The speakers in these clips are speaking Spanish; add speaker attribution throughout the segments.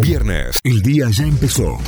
Speaker 1: Viernes, el día ya empezó.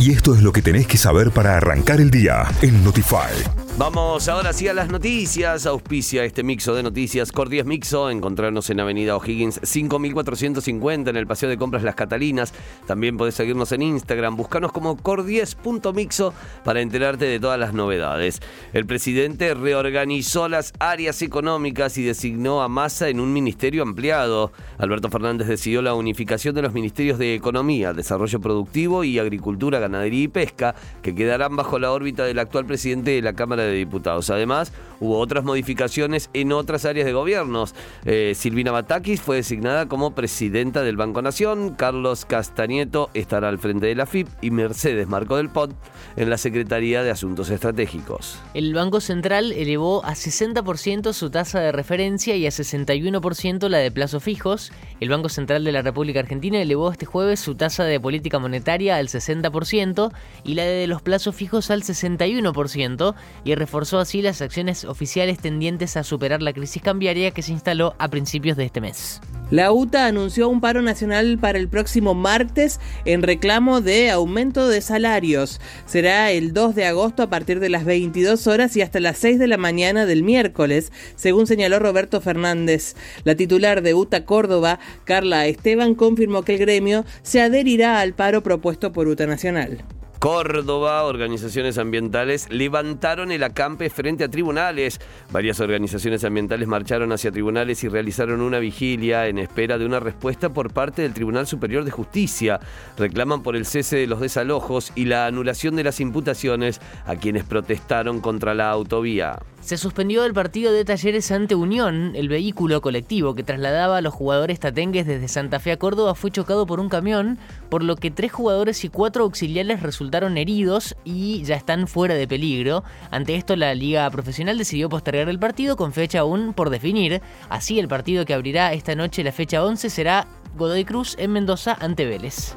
Speaker 1: Y esto es lo que tenés que saber para arrancar el día en Notify.
Speaker 2: Vamos ahora sí a las noticias. Auspicia este mixo de noticias. Cordies Mixo. Encontrarnos en Avenida O'Higgins 5450 en el Paseo de Compras Las Catalinas. También podés seguirnos en Instagram. Buscanos como cordies.mixo para enterarte de todas las novedades. El presidente reorganizó las áreas económicas y designó a Massa en un ministerio ampliado. Alberto Fernández decidió la unificación de los ministerios de Economía, Desarrollo Productivo y Agricultura, Ganadería y Pesca, que quedarán bajo la órbita del actual presidente de la Cámara de de Diputados. Además, hubo otras modificaciones en otras áreas de gobiernos. Eh, Silvina Batakis fue designada como presidenta del Banco Nación, Carlos Castañeto estará al frente de la FIP y Mercedes Marco del Pot en la Secretaría de Asuntos Estratégicos.
Speaker 3: El Banco Central elevó a 60% su tasa de referencia y a 61% la de plazos fijos. El Banco Central de la República Argentina elevó este jueves su tasa de política monetaria al 60% y la de los plazos fijos al 61% y reforzó así las acciones oficiales tendientes a superar la crisis cambiaria que se instaló a principios de este mes.
Speaker 4: La UTA anunció un paro nacional para el próximo martes en reclamo de aumento de salarios. Será el 2 de agosto a partir de las 22 horas y hasta las 6 de la mañana del miércoles, según señaló Roberto Fernández. La titular de UTA Córdoba, Carla Esteban, confirmó que el gremio se adherirá al paro propuesto por UTA Nacional.
Speaker 2: Córdoba, organizaciones ambientales levantaron el acampe frente a tribunales. Varias organizaciones ambientales marcharon hacia tribunales y realizaron una vigilia en espera de una respuesta por parte del Tribunal Superior de Justicia. Reclaman por el cese de los desalojos y la anulación de las imputaciones a quienes protestaron contra la autovía.
Speaker 3: Se suspendió el partido de talleres ante Unión. El vehículo colectivo que trasladaba a los jugadores tatengues desde Santa Fe a Córdoba fue chocado por un camión, por lo que tres jugadores y cuatro auxiliares resultaron heridos y ya están fuera de peligro. Ante esto, la Liga Profesional decidió postergar el partido con fecha aún por definir. Así, el partido que abrirá esta noche la fecha 11 será Godoy Cruz en Mendoza ante Vélez.